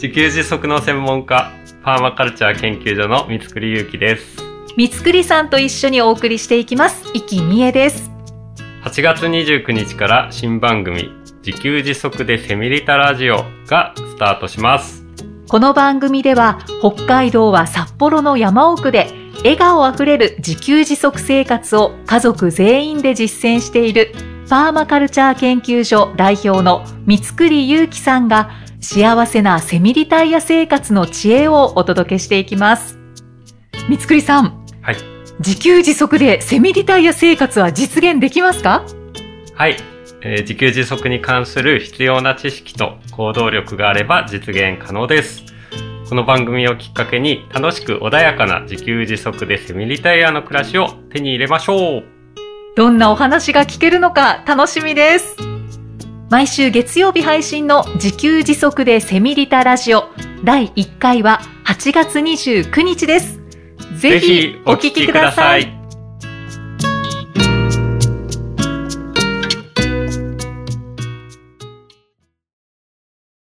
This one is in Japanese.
自給自足の専門家、パーマカルチャー研究所の三栗祐樹です。三栗さんと一緒にお送りしていきます。生きみえです。8月29日から新番組、自給自足でセミリタラジオがスタートします。この番組では、北海道は札幌の山奥で、笑顔あふれる自給自足生活を家族全員で実践している、パーマカルチャー研究所代表の三栗祐樹さんが、幸せなセミリタイヤ生活の知恵をお届けしていきます。三栗さん、はい。自給自足でセミリタイヤ生活は実現できますか？はい。えー自給自足に関する必要な知識と行動力があれば実現可能です。この番組をきっかけに楽しく穏やかな自給自足でセミリタイヤの暮らしを手に入れましょう。どんなお話が聞けるのか楽しみです。毎週月曜日配信の自給自足でセミリタラジオ第1回は8月29日です。ぜひお聞きください。